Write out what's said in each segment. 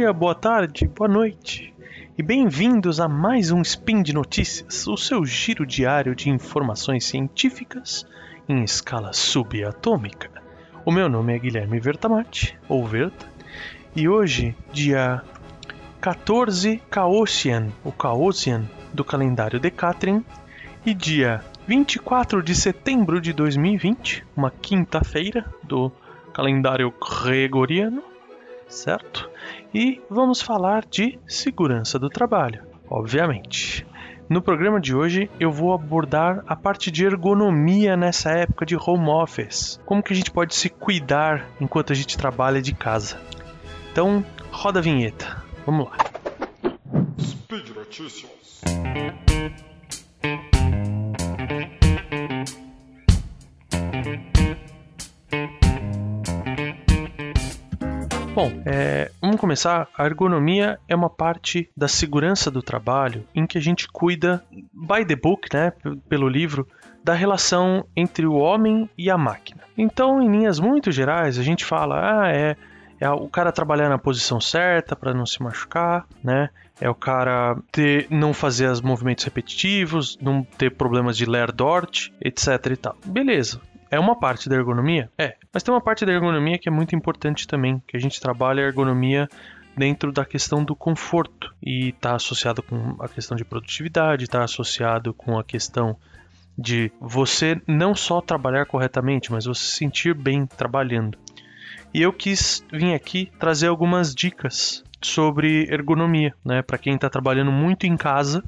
dia, boa tarde, boa noite. E bem-vindos a mais um Spin de Notícias, o seu giro diário de informações científicas em escala subatômica. O meu nome é Guilherme Vertamati, ou Verta, e hoje, dia 14 Caosian, o Caosian do calendário Decatrin, e dia 24 de setembro de 2020, uma quinta-feira do calendário gregoriano, certo? E vamos falar de segurança do trabalho, obviamente. No programa de hoje eu vou abordar a parte de ergonomia nessa época de home office. Como que a gente pode se cuidar enquanto a gente trabalha de casa. Então, roda a vinheta. Vamos lá. Speed Notícias. Bom, é, vamos começar. A ergonomia é uma parte da segurança do trabalho em que a gente cuida, by the book, né, pelo livro, da relação entre o homem e a máquina. Então, em linhas muito gerais, a gente fala, ah, é, é o cara trabalhar na posição certa para não se machucar, né? É o cara ter, não fazer os movimentos repetitivos, não ter problemas de Lerdort, etc e tal. Beleza, é uma parte da ergonomia? É. Mas tem uma parte da ergonomia que é muito importante também, que a gente trabalha a ergonomia dentro da questão do conforto e está associado com a questão de produtividade, está associado com a questão de você não só trabalhar corretamente, mas você se sentir bem trabalhando. E eu quis vir aqui trazer algumas dicas sobre ergonomia, né, para quem está trabalhando muito em casa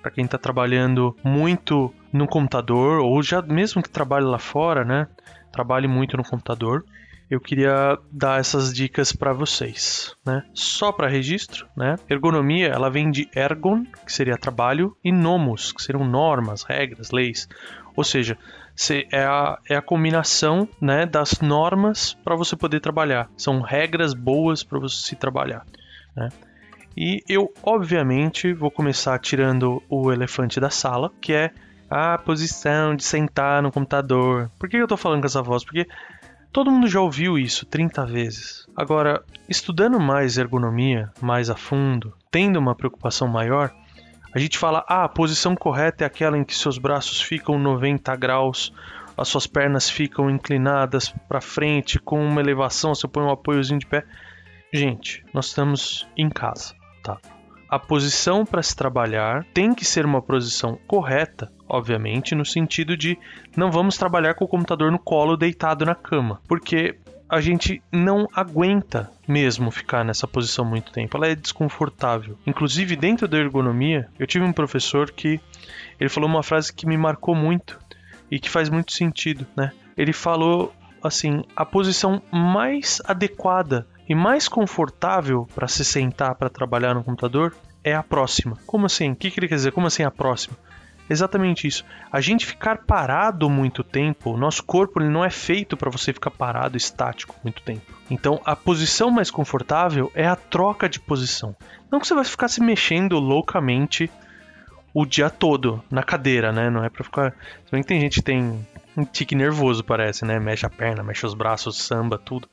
para quem está trabalhando muito no computador ou já mesmo que trabalhe lá fora, né? Trabalhe muito no computador. Eu queria dar essas dicas para vocês, né? Só para registro, né? Ergonomia, ela vem de ergon, que seria trabalho, e nomos, que seriam normas, regras, leis. Ou seja, é a, é a combinação né, das normas para você poder trabalhar. São regras boas para você se trabalhar. Né? E eu, obviamente, vou começar tirando o elefante da sala, que é a posição de sentar no computador. Por que eu tô falando com essa voz? Porque todo mundo já ouviu isso 30 vezes. Agora, estudando mais ergonomia, mais a fundo, tendo uma preocupação maior, a gente fala: ah, a posição correta é aquela em que seus braços ficam 90 graus, as suas pernas ficam inclinadas para frente, com uma elevação, você põe um apoiozinho de pé. Gente, nós estamos em casa. Tá. A posição para se trabalhar tem que ser uma posição correta, obviamente, no sentido de não vamos trabalhar com o computador no colo deitado na cama, porque a gente não aguenta mesmo ficar nessa posição muito tempo. Ela é desconfortável. Inclusive, dentro da ergonomia, eu tive um professor que ele falou uma frase que me marcou muito e que faz muito sentido, né? Ele falou assim: a posição mais adequada e mais confortável para se sentar para trabalhar no computador é a próxima. Como assim? O que, que ele quer dizer? Como assim a próxima? Exatamente isso. A gente ficar parado muito tempo, o nosso corpo ele não é feito para você ficar parado estático muito tempo. Então, a posição mais confortável é a troca de posição. Não que você vai ficar se mexendo loucamente o dia todo na cadeira, né? Não é para ficar. Se bem que tem gente que tem um tique nervoso, parece, né? Mexe a perna, mexe os braços, samba, tudo.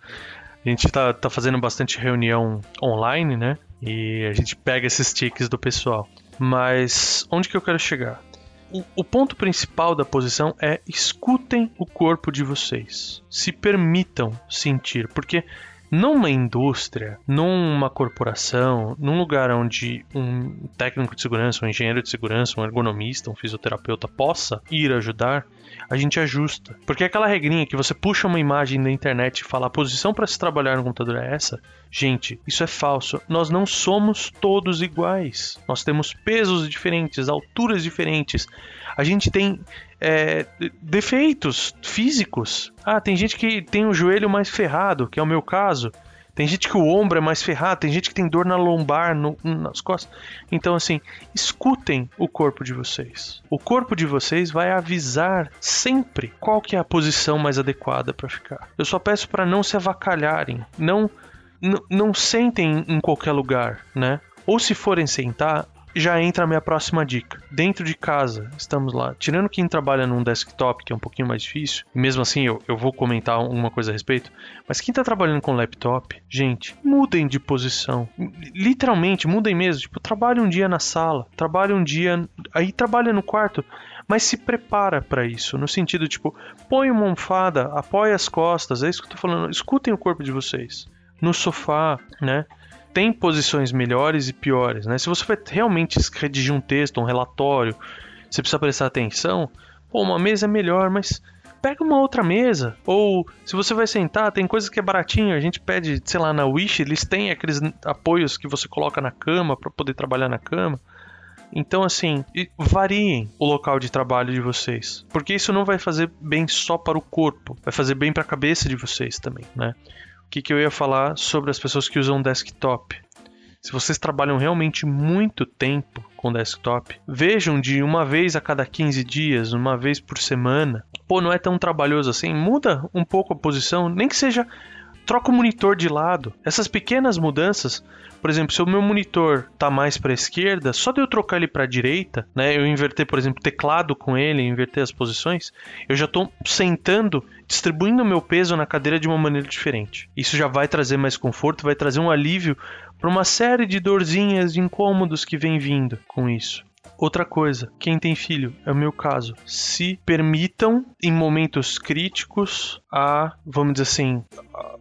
A gente tá, tá fazendo bastante reunião online, né? E a gente pega esses tiques do pessoal. Mas onde que eu quero chegar? O, o, ponto principal da posição é escutem o corpo de vocês. Se permitam sentir, porque numa indústria, numa corporação, num lugar onde um técnico de segurança, um engenheiro de segurança, um ergonomista, um fisioterapeuta possa ir ajudar, a gente ajusta. Porque aquela regrinha que você puxa uma imagem da internet e fala a posição para se trabalhar no computador é essa, gente, isso é falso. Nós não somos todos iguais. Nós temos pesos diferentes, alturas diferentes. A gente tem é, defeitos físicos. Ah, tem gente que tem o joelho mais ferrado, que é o meu caso. Tem gente que o ombro é mais ferrado, tem gente que tem dor na lombar, no, nas costas. Então, assim, escutem o corpo de vocês. O corpo de vocês vai avisar sempre qual que é a posição mais adequada para ficar. Eu só peço para não se avacalharem, não, não sentem em qualquer lugar, né? Ou se forem sentar, já entra a minha próxima dica. Dentro de casa, estamos lá. Tirando quem trabalha num desktop, que é um pouquinho mais difícil, e mesmo assim eu, eu vou comentar alguma coisa a respeito, mas quem tá trabalhando com laptop, gente, mudem de posição. Literalmente, mudem mesmo. Tipo, trabalhe um dia na sala, trabalhe um dia. Aí trabalha no quarto mas se prepara para isso, no sentido tipo, põe uma almofada, apoia as costas, é isso que eu tô falando, escutem o corpo de vocês. No sofá, né? Tem posições melhores e piores, né? Se você vai realmente redigir um texto, um relatório, você precisa prestar atenção, pô, uma mesa é melhor, mas pega uma outra mesa. Ou se você vai sentar, tem coisas que é baratinho, a gente pede, sei lá, na Wish, eles têm aqueles apoios que você coloca na cama para poder trabalhar na cama. Então, assim, variem o local de trabalho de vocês, porque isso não vai fazer bem só para o corpo, vai fazer bem para a cabeça de vocês também, né? O que, que eu ia falar sobre as pessoas que usam desktop. Se vocês trabalham realmente muito tempo com desktop, vejam de uma vez a cada 15 dias, uma vez por semana. Pô, não é tão trabalhoso assim. Muda um pouco a posição, nem que seja troca o monitor de lado. Essas pequenas mudanças por exemplo, se o meu monitor tá mais para a esquerda, só de eu trocar ele para a direita, né, eu inverter, por exemplo, teclado com ele, inverter as posições, eu já estou sentando, distribuindo o meu peso na cadeira de uma maneira diferente. Isso já vai trazer mais conforto, vai trazer um alívio para uma série de dorzinhas, de incômodos que vem vindo com isso. Outra coisa, quem tem filho, é o meu caso, se permitam em momentos críticos a, vamos dizer assim,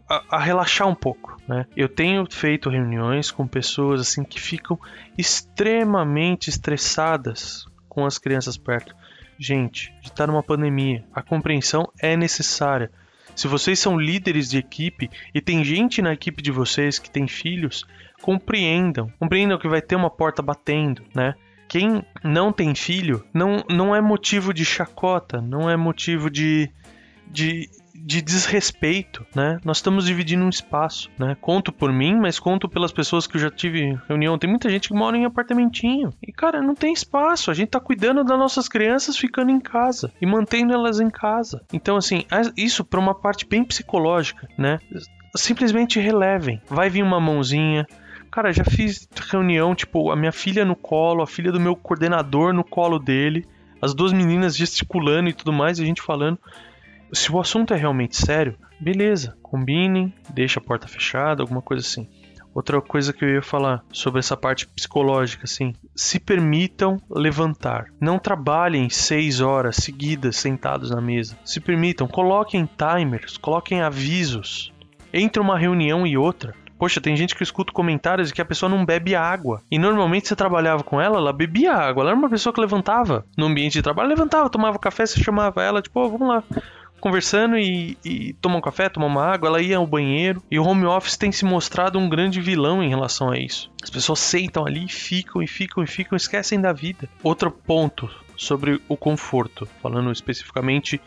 a, a, relaxar um pouco, né? Eu tenho feito reuniões com pessoas assim que ficam extremamente estressadas com as crianças perto. Gente, estar numa pandemia, a compreensão é necessária. Se vocês são líderes de equipe e tem gente na equipe de vocês que tem filhos, compreendam. Compreendam que vai ter uma porta batendo, né? Quem não tem filho não, não é motivo de chacota, não é motivo de, de, de desrespeito, né? Nós estamos dividindo um espaço, né? Conto por mim, mas conto pelas pessoas que eu já tive reunião. Tem muita gente que mora em apartamentinho. E, cara, não tem espaço. A gente tá cuidando das nossas crianças ficando em casa e mantendo elas em casa. Então, assim, isso para uma parte bem psicológica, né? Simplesmente relevem. Vai vir uma mãozinha, Cara, já fiz reunião, tipo, a minha filha no colo, a filha do meu coordenador no colo dele, as duas meninas gesticulando e tudo mais, a gente falando. Se o assunto é realmente sério, beleza, combinem, deixa a porta fechada, alguma coisa assim. Outra coisa que eu ia falar sobre essa parte psicológica, assim, se permitam levantar. Não trabalhem seis horas seguidas sentados na mesa. Se permitam, coloquem timers, coloquem avisos. Entre uma reunião e outra, Poxa, tem gente que escuta comentários de que a pessoa não bebe água. E normalmente você trabalhava com ela, ela bebia água. Ela era uma pessoa que levantava no ambiente de trabalho, levantava, tomava café, você chamava ela, tipo, oh, vamos lá conversando e, e tomar um café, tomar uma água, ela ia ao banheiro. E o home office tem se mostrado um grande vilão em relação a isso. As pessoas sentam ali, ficam e ficam e ficam, esquecem da vida. Outro ponto sobre o conforto, falando especificamente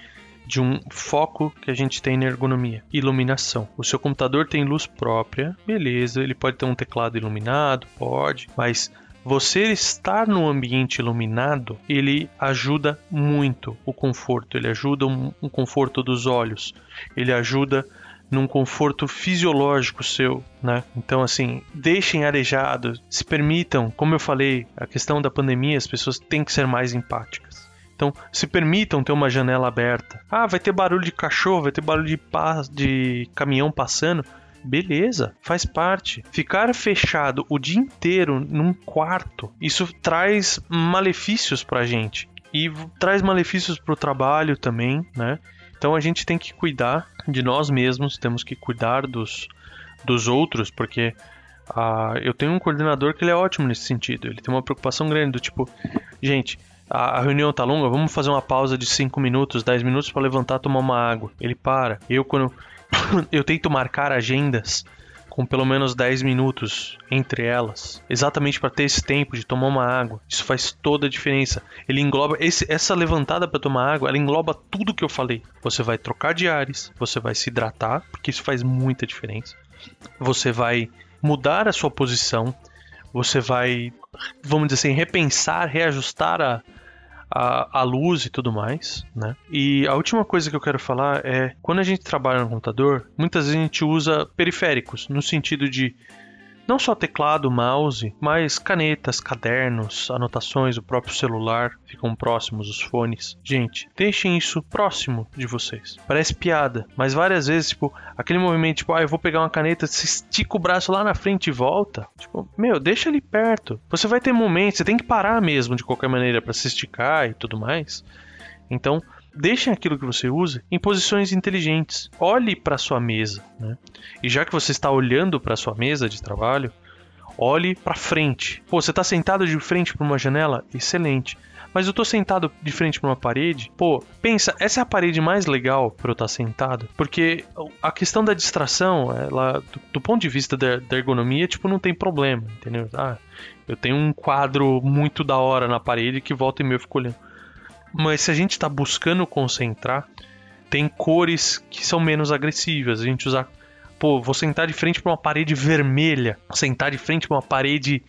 de um foco que a gente tem na ergonomia. Iluminação. O seu computador tem luz própria, beleza, ele pode ter um teclado iluminado, pode, mas você estar num ambiente iluminado, ele ajuda muito o conforto, ele ajuda um, um conforto dos olhos, ele ajuda num conforto fisiológico seu, né? Então, assim, deixem arejado, se permitam, como eu falei, a questão da pandemia, as pessoas têm que ser mais empáticas. Então, se permitam ter uma janela aberta. Ah, vai ter barulho de cachorro, vai ter barulho de, pa de caminhão passando. Beleza, faz parte. Ficar fechado o dia inteiro num quarto, isso traz malefícios pra gente. E traz malefícios pro trabalho também, né? Então a gente tem que cuidar de nós mesmos, temos que cuidar dos, dos outros, porque ah, eu tenho um coordenador que ele é ótimo nesse sentido. Ele tem uma preocupação grande do tipo, gente, a, reunião tá longa, vamos fazer uma pausa de 5 minutos, 10 minutos para levantar tomar uma água. Ele para. Eu quando eu tento marcar agendas com pelo menos 10 minutos entre elas, exatamente para ter esse tempo de tomar uma água. Isso faz toda a diferença. Ele engloba esse, essa levantada para tomar água, ela engloba tudo que eu falei. Você vai trocar de ares, você vai se hidratar, porque isso faz muita diferença. Você vai mudar a sua posição, você vai, vamos dizer assim, repensar, reajustar a, a, a luz e tudo mais, né? E a última coisa que eu quero falar é quando a gente trabalha no computador, muitas vezes a gente usa periféricos, no sentido de Não só teclado, mouse, mas canetas, cadernos, anotações, o próprio celular ficam próximos, os fones. Gente, deixem isso próximo de vocês. Parece piada, mas várias vezes, tipo, aquele movimento, tipo, ah, eu vou pegar uma caneta, você estica o braço lá na frente e volta. Tipo, meu, deixa ali perto. Você vai ter momentos, você tem que parar mesmo de qualquer maneira para se esticar e tudo mais. Então, Deixem aquilo que você usa em posições inteligentes. Olhe para sua mesa, né? E já que você está olhando para sua mesa de trabalho, olhe para frente. Pô, você está sentado de frente para uma janela? Excelente. Mas eu estou sentado de frente para uma parede? Pô, pensa, essa é a parede mais legal para eu estar tá sentado? Porque a questão da distração, ela, do, do ponto de vista da, da, ergonomia, tipo, não tem problema, entendeu? Ah, eu tenho um quadro muito da hora na parede que volta e meio eu fico olhando. Mas se a gente está buscando concentrar, tem cores que são menos agressivas. A gente usa. Pô, vou sentar de frente para uma parede vermelha, sentar de frente para uma parede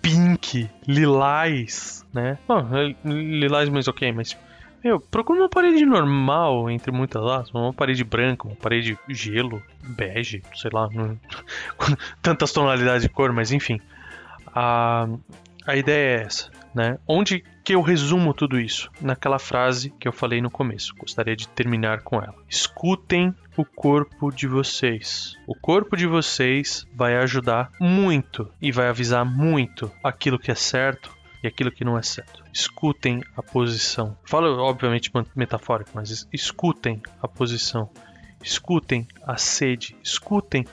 pink, lilás, né? Bom, é, lilás, mas ok, mas. Meu, procura uma parede normal, entre muitas aspas, uma parede branca, uma parede gelo, bege, sei lá, não... tantas tonalidades de cor, mas enfim. A, a ideia é essa, né? Onde que eu resumo tudo isso? Naquela frase que eu falei no começo. Gostaria de terminar com ela. Escutem o corpo de vocês. O corpo de vocês vai ajudar muito e vai avisar muito aquilo que é certo e aquilo que não é certo. Escutem a posição. Falo, obviamente, metafórico, mas escutem a posição. Escutem a sede. Escutem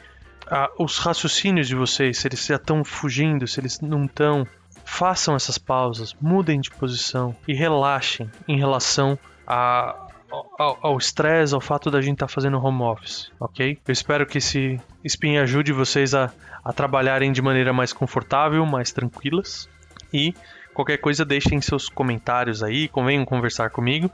ah, os raciocínios de vocês, se eles já estão fugindo, se eles não estão. Façam essas pausas, mudem de posição e relaxem em relação a, ao estresse, ao, ao, fato da gente estar tá fazendo home office, ok? Eu espero que esse spin ajude vocês a, a trabalharem de maneira mais confortável, mais tranquilas. E qualquer coisa, deixem seus comentários aí, venham conversar comigo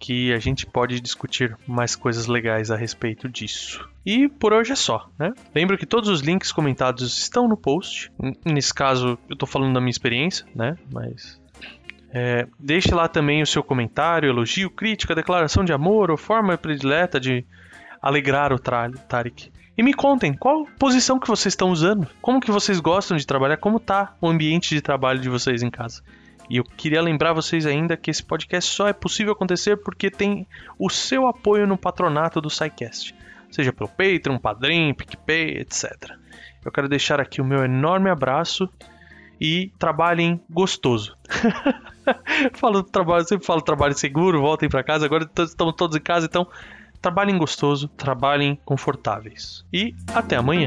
que a gente pode discutir mais coisas legais a respeito disso. E por hoje é só, né? Lembro que todos os links comentados estão no post. Nesse caso, eu estou falando da minha experiência, né? Mas é, deixe lá também o seu comentário, elogio, crítica, declaração de amor ou forma predileta de alegrar o Tarek. E me contem qual posição que vocês estão usando, como que vocês gostam de trabalhar, como tá o ambiente de trabalho de vocês em casa. E eu queria lembrar vocês ainda que esse podcast só é possível acontecer porque tem o seu apoio no patronato do SciCast, seja pelo Patreon, Padrim, PicPay, etc. Eu quero deixar aqui o meu enorme abraço e trabalhem gostoso. falo trabalho, sempre falo trabalho seguro, voltem para casa. Agora estamos todos em casa, então trabalhem gostoso, trabalhem confortáveis. E até amanhã.